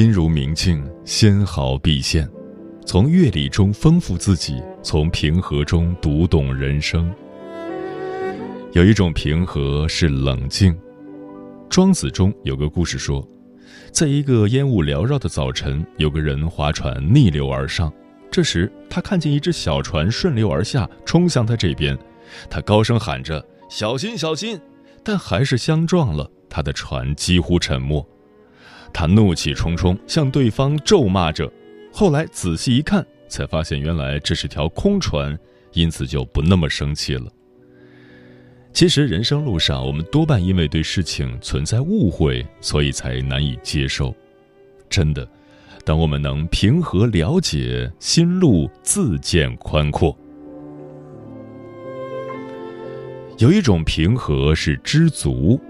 心如明镜，纤毫毕现。从阅历中丰富自己，从平和中读懂人生。有一种平和是冷静。庄子中有个故事说，在一个烟雾缭绕的早晨，有个人划船逆流而上。这时，他看见一只小船顺流而下，冲向他这边。他高声喊着：“小心，小心！”但还是相撞了，他的船几乎沉没。他怒气冲冲向对方咒骂着，后来仔细一看，才发现原来这是条空船，因此就不那么生气了。其实人生路上，我们多半因为对事情存在误会，所以才难以接受。真的，当我们能平和了解，心路自见宽阔。有一种平和是知足。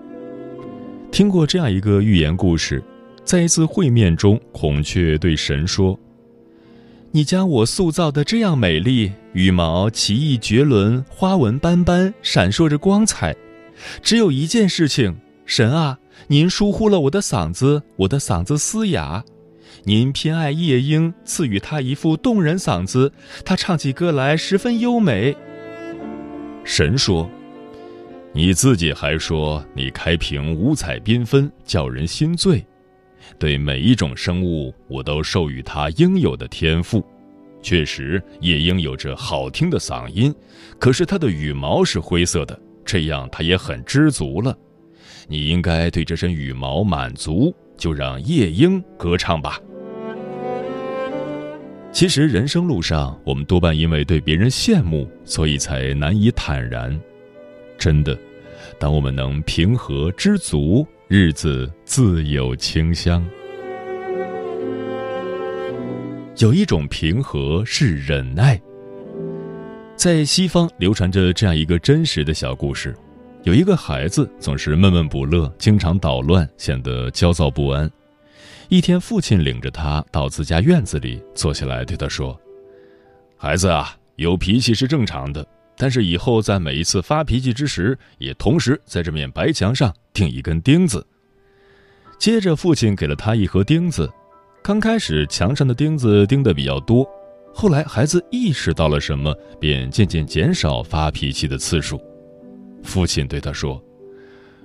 听过这样一个寓言故事。在一次会面中，孔雀对神说：“你将我塑造的这样美丽，羽毛奇异绝伦，花纹斑斑，闪烁着光彩。只有一件事情，神啊，您疏忽了我的嗓子，我的嗓子嘶哑。您偏爱夜莺，赐予他一副动人嗓子，他唱起歌来十分优美。”神说：“你自己还说你开屏五彩缤纷，叫人心醉。”对每一种生物，我都授予它应有的天赋。确实，夜莺有着好听的嗓音，可是它的羽毛是灰色的，这样它也很知足了。你应该对这身羽毛满足，就让夜莺歌唱吧。其实，人生路上，我们多半因为对别人羡慕，所以才难以坦然。真的，当我们能平和知足。日子自有清香。有一种平和是忍耐。在西方流传着这样一个真实的小故事：有一个孩子总是闷闷不乐，经常捣乱，显得焦躁不安。一天，父亲领着他到自家院子里坐下来，对他说：“孩子啊，有脾气是正常的。”但是以后在每一次发脾气之时，也同时在这面白墙上钉一根钉子。接着，父亲给了他一盒钉子。刚开始，墙上的钉子钉的比较多，后来孩子意识到了什么，便渐渐减少发脾气的次数。父亲对他说：“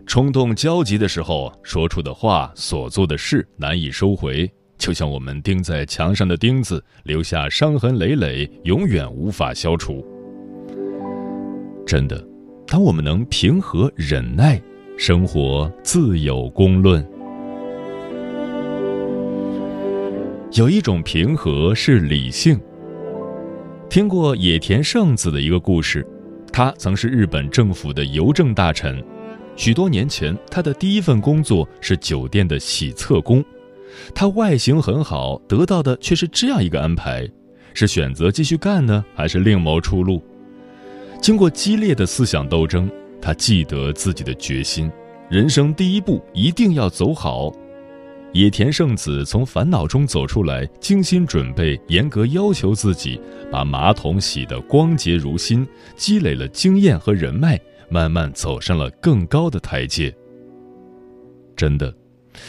冲动焦急的时候说出的话、所做的事难以收回，就像我们钉在墙上的钉子，留下伤痕累累，永远无法消除。”真的，当我们能平和忍耐，生活自有公论。有一种平和是理性。听过野田圣子的一个故事，他曾是日本政府的邮政大臣，许多年前，他的第一份工作是酒店的洗厕工，他外形很好，得到的却是这样一个安排：是选择继续干呢，还是另谋出路？经过激烈的思想斗争，他记得自己的决心：人生第一步一定要走好。野田圣子从烦恼中走出来，精心准备，严格要求自己，把马桶洗得光洁如新，积累了经验和人脉，慢慢走上了更高的台阶。真的，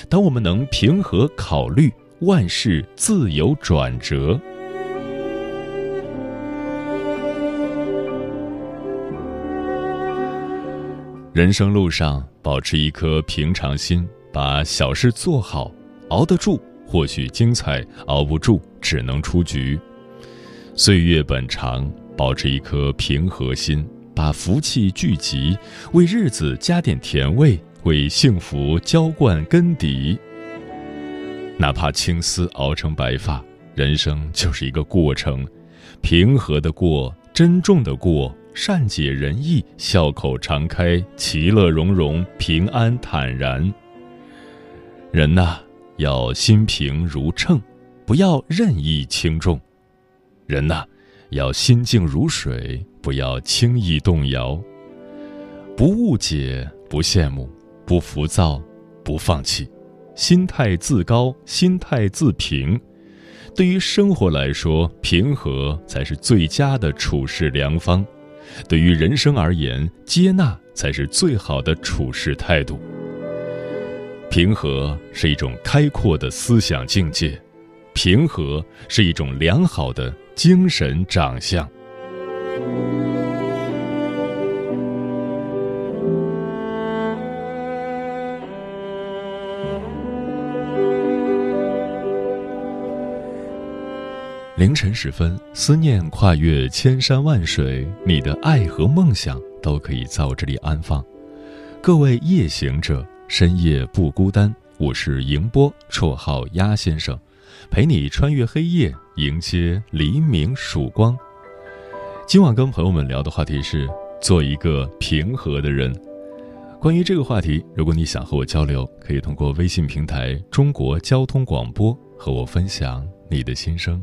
当我们能平和考虑，万事自有转折。人生路上，保持一颗平常心，把小事做好，熬得住或许精彩，熬不住只能出局。岁月本长，保持一颗平和心，把福气聚集，为日子加点甜味，为幸福浇灌根底。哪怕青丝熬成白发，人生就是一个过程，平和的过，珍重的过。善解人意，笑口常开，其乐融融，平安坦然。人呐，要心平如秤，不要任意轻重；人呐，要心静如水，不要轻易动摇。不误解，不羡慕，不浮躁，不放弃，心态自高，心态自平。对于生活来说，平和才是最佳的处事良方。对于人生而言，接纳才是最好的处事态度。平和是一种开阔的思想境界，平和是一种良好的精神长相。凌晨时分，思念跨越千山万水，你的爱和梦想都可以在我这里安放。各位夜行者，深夜不孤单。我是迎波，绰号鸭先生，陪你穿越黑夜，迎接黎明曙光。今晚跟朋友们聊的话题是做一个平和的人。关于这个话题，如果你想和我交流，可以通过微信平台“中国交通广播”和我分享你的心声。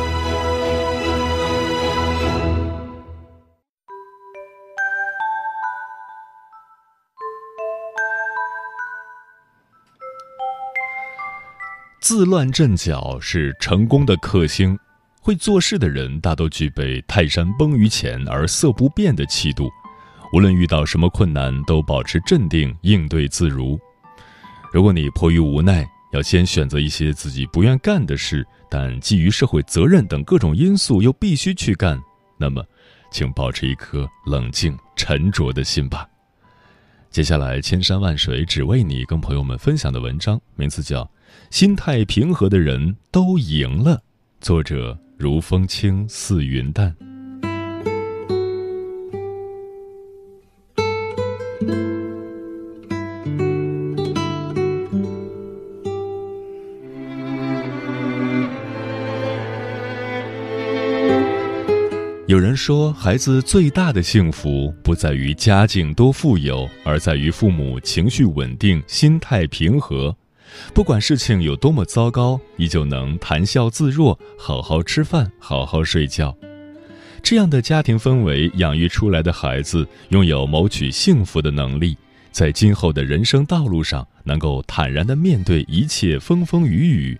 自乱阵脚是成功的克星。会做事的人大都具备泰山崩于前而色不变的气度，无论遇到什么困难都保持镇定，应对自如。如果你迫于无奈，要先选择一些自己不愿干的事，但基于社会责任等各种因素又必须去干，那么，请保持一颗冷静沉着的心吧。接下来，千山万水只为你，跟朋友们分享的文章名字叫。心态平和的人都赢了。作者：如风轻似云淡。有人说，孩子最大的幸福不在于家境多富有，而在于父母情绪稳定、心态平和。不管事情有多么糟糕，依旧能谈笑自若，好好吃饭，好好睡觉。这样的家庭氛围养育出来的孩子，拥有谋取幸福的能力，在今后的人生道路上，能够坦然地面对一切风风雨雨。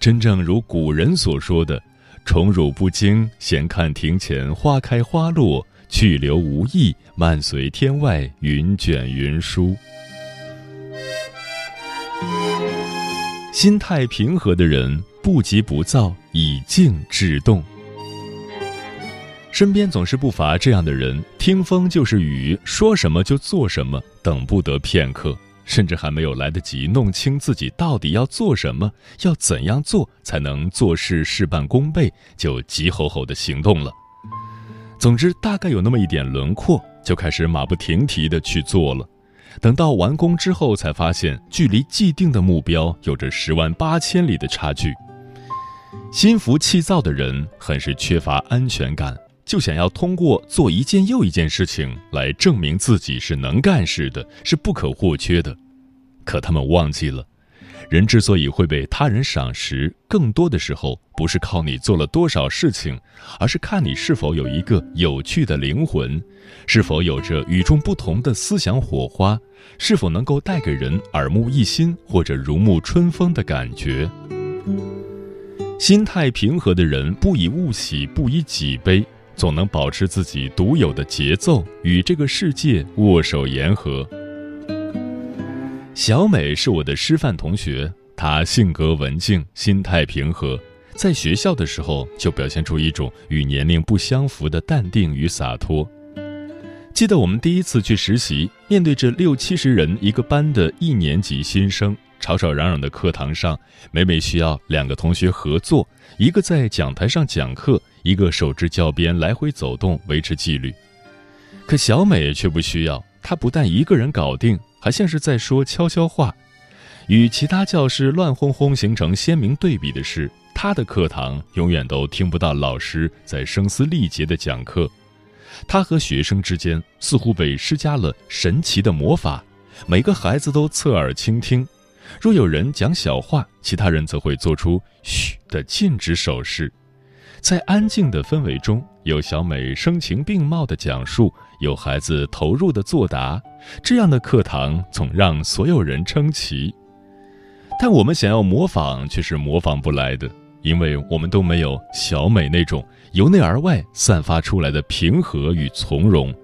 真正如古人所说的：“宠辱不惊，闲看庭前花开花落；去留无意，漫随天外云卷云舒。”心态平和的人，不急不躁，以静制动。身边总是不乏这样的人，听风就是雨，说什么就做什么，等不得片刻，甚至还没有来得及弄清自己到底要做什么，要怎样做才能做事事半功倍，就急吼吼的行动了。总之，大概有那么一点轮廓，就开始马不停蹄的去做了。等到完工之后，才发现距离既定的目标有着十万八千里的差距。心浮气躁的人很是缺乏安全感，就想要通过做一件又一件事情来证明自己是能干事的，是不可或缺的。可他们忘记了，人之所以会被他人赏识，更多的时候不是靠你做了多少事情，而是看你是否有一个有趣的灵魂，是否有着与众不同的思想火花，是否能够带给人耳目一新或者如沐春风的感觉。心态平和的人，不以物喜，不以己悲，总能保持自己独有的节奏，与这个世界握手言和。小美是我的师范同学，她性格文静，心态平和，在学校的时候就表现出一种与年龄不相符的淡定与洒脱。记得我们第一次去实习，面对着六七十人一个班的一年级新生，吵吵嚷嚷的课堂上，每每需要两个同学合作，一个在讲台上讲课，一个手持教鞭来回走动维持纪律。可小美却不需要，她不但一个人搞定。还像是在说悄悄话，与其他教室乱哄哄形成鲜明对比的是，他的课堂永远都听不到老师在声嘶力竭的讲课，他和学生之间似乎被施加了神奇的魔法，每个孩子都侧耳倾听，若有人讲小话，其他人则会做出嘘的禁止手势。在安静的氛围中，有小美声情并茂的讲述，有孩子投入的作答，这样的课堂总让所有人称奇。但我们想要模仿，却是模仿不来的，因为我们都没有小美那种由内而外散发出来的平和与从容。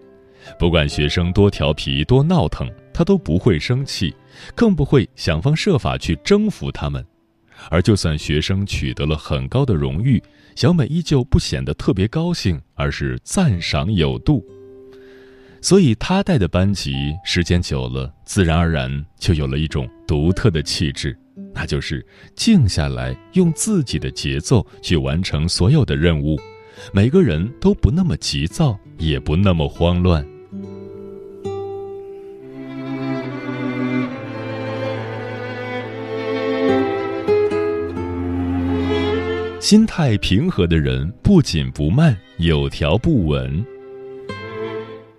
不管学生多调皮、多闹腾，她都不会生气，更不会想方设法去征服他们。而就算学生取得了很高的荣誉，小美依旧不显得特别高兴，而是赞赏有度。所以她带的班级时间久了，自然而然就有了一种独特的气质，那就是静下来，用自己的节奏去完成所有的任务，每个人都不那么急躁，也不那么慌乱。心态平和的人不紧不慢，有条不紊。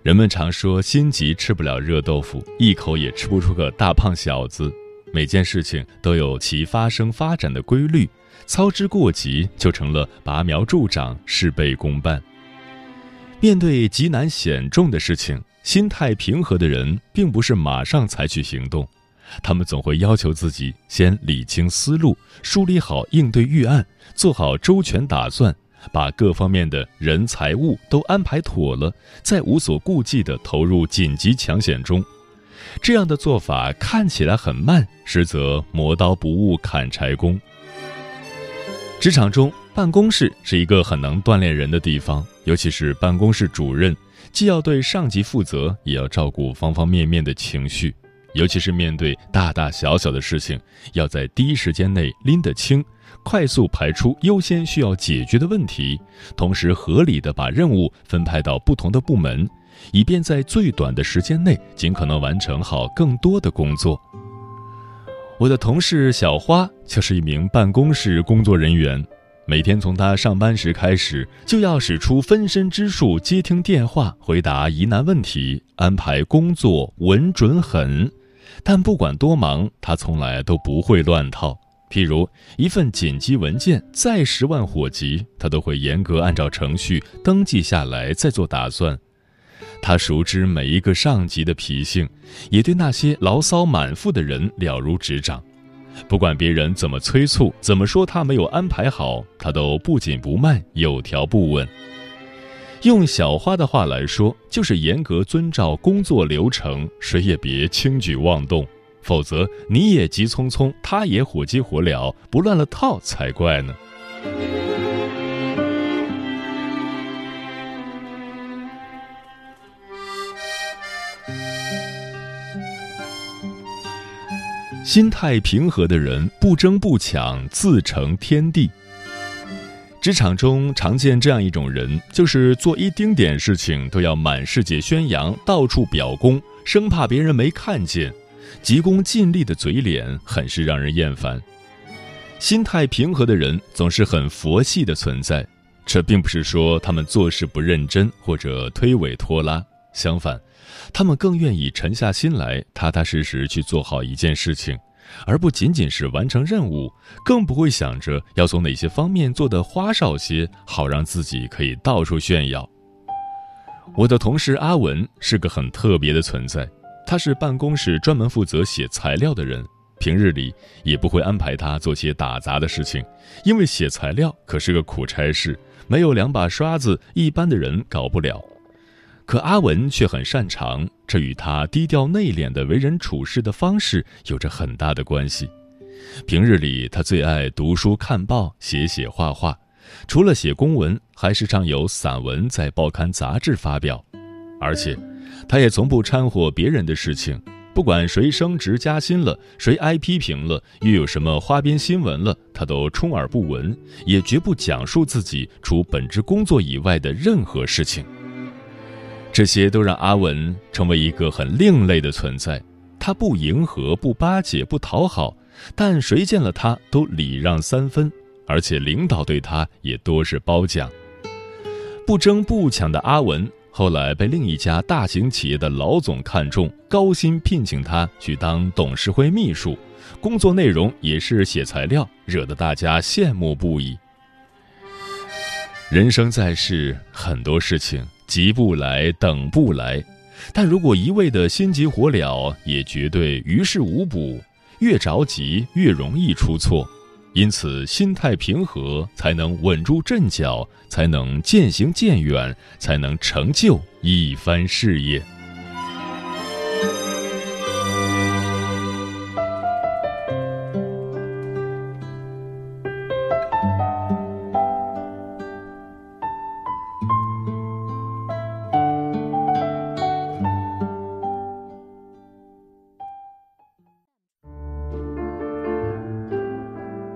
人们常说心急吃不了热豆腐，一口也吃不出个大胖小子。每件事情都有其发生发展的规律，操之过急就成了拔苗助长、事倍功半。面对极难险重的事情，心态平和的人并不是马上采取行动。他们总会要求自己先理清思路，梳理好应对预案，做好周全打算，把各方面的人财物都安排妥了，再无所顾忌地投入紧急抢险中。这样的做法看起来很慢，实则磨刀不误砍柴工。职场中，办公室是一个很能锻炼人的地方，尤其是办公室主任，既要对上级负责，也要照顾方方面面的情绪。尤其是面对大大小小的事情，要在第一时间内拎得清，快速排出优先需要解决的问题，同时合理的把任务分派到不同的部门，以便在最短的时间内尽可能完成好更多的工作。我的同事小花就是一名办公室工作人员，每天从她上班时开始，就要使出分身之术，接听电话，回答疑难问题，安排工作，稳准狠。但不管多忙，他从来都不会乱套。譬如一份紧急文件，再十万火急，他都会严格按照程序登记下来，再做打算。他熟知每一个上级的脾性，也对那些牢骚满腹的人了如指掌。不管别人怎么催促，怎么说他没有安排好，他都不紧不慢，有条不紊。用小花的话来说，就是严格遵照工作流程，谁也别轻举妄动，否则你也急匆匆，他也火急火燎，不乱了套才怪呢。心态平和的人，不争不抢，自成天地。职场中常见这样一种人，就是做一丁点事情都要满世界宣扬，到处表功，生怕别人没看见，急功近利的嘴脸很是让人厌烦。心态平和的人总是很佛系的存在，这并不是说他们做事不认真或者推诿拖拉，相反，他们更愿意沉下心来，踏踏实实去做好一件事情，而不仅仅是完成任务，更不会想着要从哪些方面做得花哨些，好让自己可以到处炫耀。我的同事阿文是个很特别的存在，他是办公室专门负责写材料的人，平日里也不会安排他做些打杂的事情，因为写材料可是个苦差事，没有两把刷子，一般的人搞不了。可阿文却很擅长，这与他低调内敛的为人处事的方式有着很大的关系。平日里，他最爱读书、看报、写写画画，除了写公文，还时常有散文在报刊杂志发表。而且，他也从不掺和别人的事情，不管谁升职加薪了，谁挨批评了，又有什么花边新闻了，他都充耳不闻，也绝不讲述自己除本职工作以外的任何事情。这些都让阿文成为一个很另类的存在。他不迎合，不巴结，不讨好，但谁见了他都礼让三分，而且领导对他也多是褒奖。不争不抢的阿文，后来被另一家大型企业的老总看中，高薪聘请他去当董事会秘书，工作内容也是写材料，惹得大家羡慕不已。人生在世，很多事情。急不来，等不来，但如果一味的心急火燎，也绝对于事无补。越着急，越容易出错。因此，心态平和，才能稳住阵脚，才能渐行渐远，才能成就一番事业。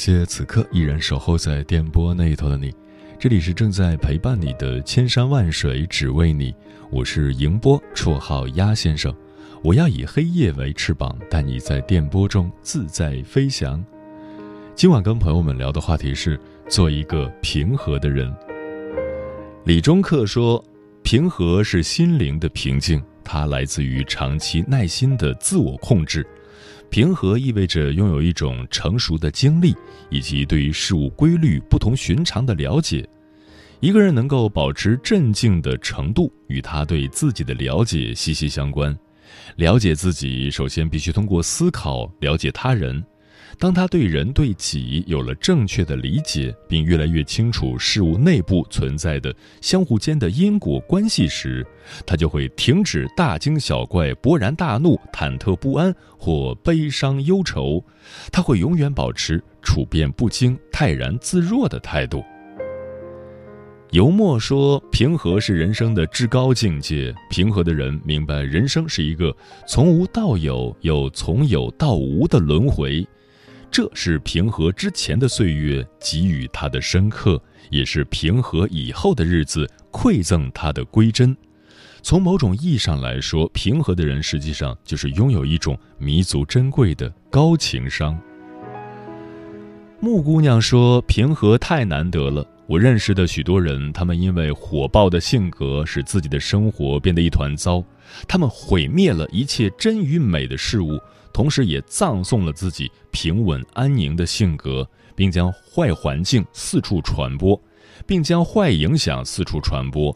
谢此刻依然守候在电波那一头的你，这里是正在陪伴你的千山万水只为你，我是迎波，绰号鸭先生，我要以黑夜为翅膀，带你在电波中自在飞翔。今晚跟朋友们聊的话题是做一个平和的人。李中克说，平和是心灵的平静，它来自于长期耐心的自我控制。平和意味着拥有一种成熟的经历，以及对于事物规律不同寻常的了解。一个人能够保持镇静的程度，与他对自己的了解息息相关。了解自己，首先必须通过思考了解他人。当他对人对己有了正确的理解，并越来越清楚事物内部存在的相互间的因果关系时，他就会停止大惊小怪、勃然大怒、忐忑不安或悲伤忧愁。他会永远保持处变不惊、泰然自若的态度。游墨说：“平和是人生的至高境界。平和的人明白，人生是一个从无到有又从有到无的轮回。”这是平和之前的岁月给予他的深刻，也是平和以后的日子馈赠他的归真。从某种意义上来说，平和的人实际上就是拥有一种弥足珍贵的高情商。木姑娘说：“平和太难得了。我认识的许多人，他们因为火爆的性格，使自己的生活变得一团糟，他们毁灭了一切真与美的事物。”同时，也葬送了自己平稳安宁的性格，并将坏环境四处传播，并将坏影响四处传播。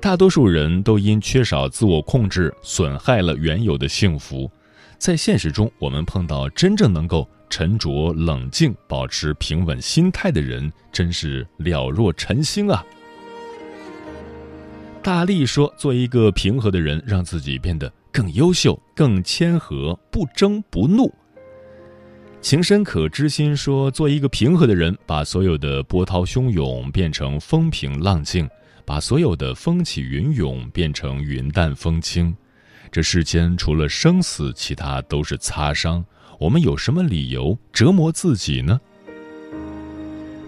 大多数人都因缺少自我控制，损害了原有的幸福。在现实中，我们碰到真正能够沉着冷静、保持平稳心态的人，真是了若晨星啊！大力说：“做一个平和的人，让自己变得……”更优秀，更谦和，不争不怒。情深可知心说：“做一个平和的人，把所有的波涛汹涌变成风平浪静，把所有的风起云涌变成云淡风轻。这世间除了生死，其他都是擦伤。我们有什么理由折磨自己呢？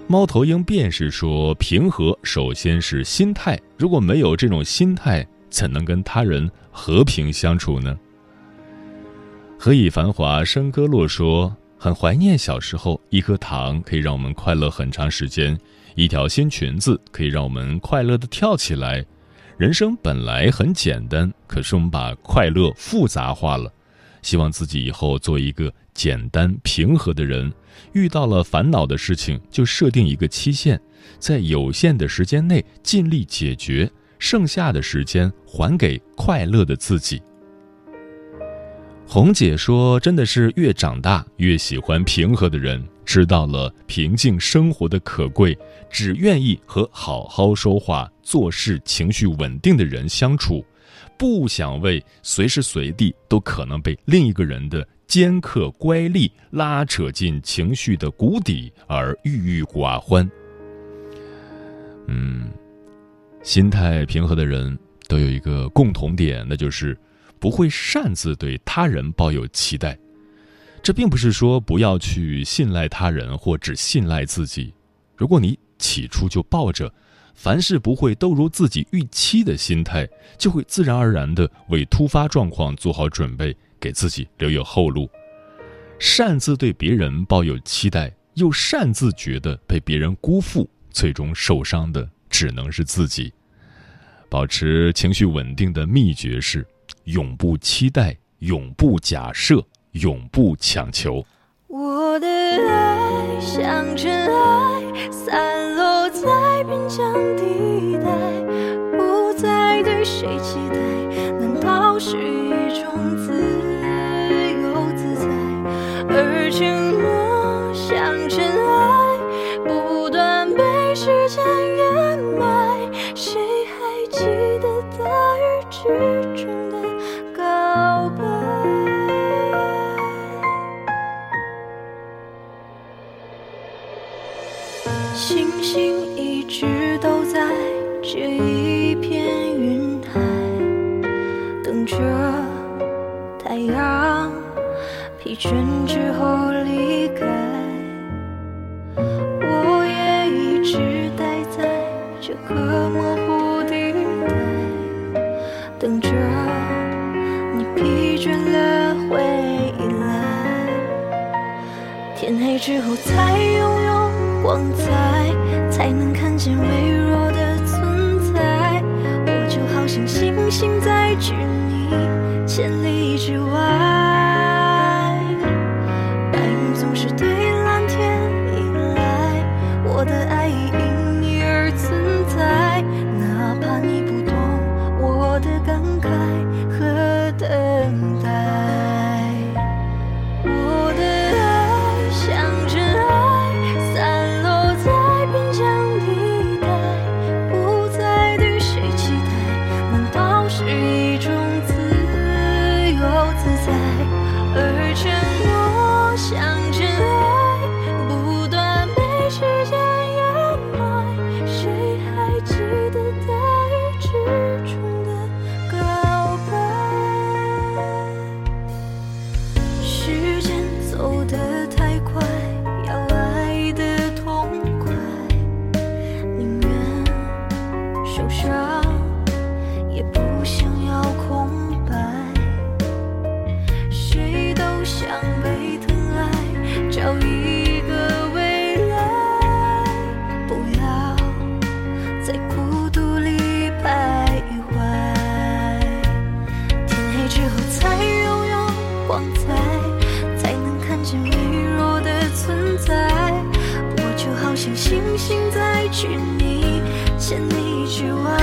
猫头鹰便是说，平和首先是心态，如果没有这种心态，怎能跟他人和平相处呢？何以繁华笙歌落说，很怀念小时候，一颗糖可以让我们快乐很长时间，一条新裙子可以让我们快乐的跳起来。人生本来很简单，可是我们把快乐复杂化了。希望自己以后做一个简单平和的人，遇到了烦恼的事情就设定一个期限，在有限的时间内尽力解决，剩下的时间还给快乐的自己。红姐说：“真的是越长大越喜欢平和的人，知道了平静生活的可贵，只愿意和好好说话、做事、情绪稳定的人相处，不想为随时随地都可能被另一个人的尖刻乖戾拉扯进情绪的谷底而郁郁寡欢。”嗯，心态平和的人都有一个共同点，那就是。不会擅自对他人抱有期待，这并不是说不要去信赖他人或只信赖自己。如果你起初就抱着凡事不会都如自己预期的心态，就会自然而然的为突发状况做好准备，给自己留有后路。擅自对别人抱有期待，又擅自觉得被别人辜负，最终受伤的只能是自己。保持情绪稳定的秘诀是。永不期待，永不假设，永不强求。我的爱像尘埃，散落在边疆地带，不再对谁期待，直待在这个模糊地带，等着你疲倦了回来。天黑之后才拥有光彩，才能看见微弱的存在。我就好像星星在距你千里之外。星星在距你千里之外？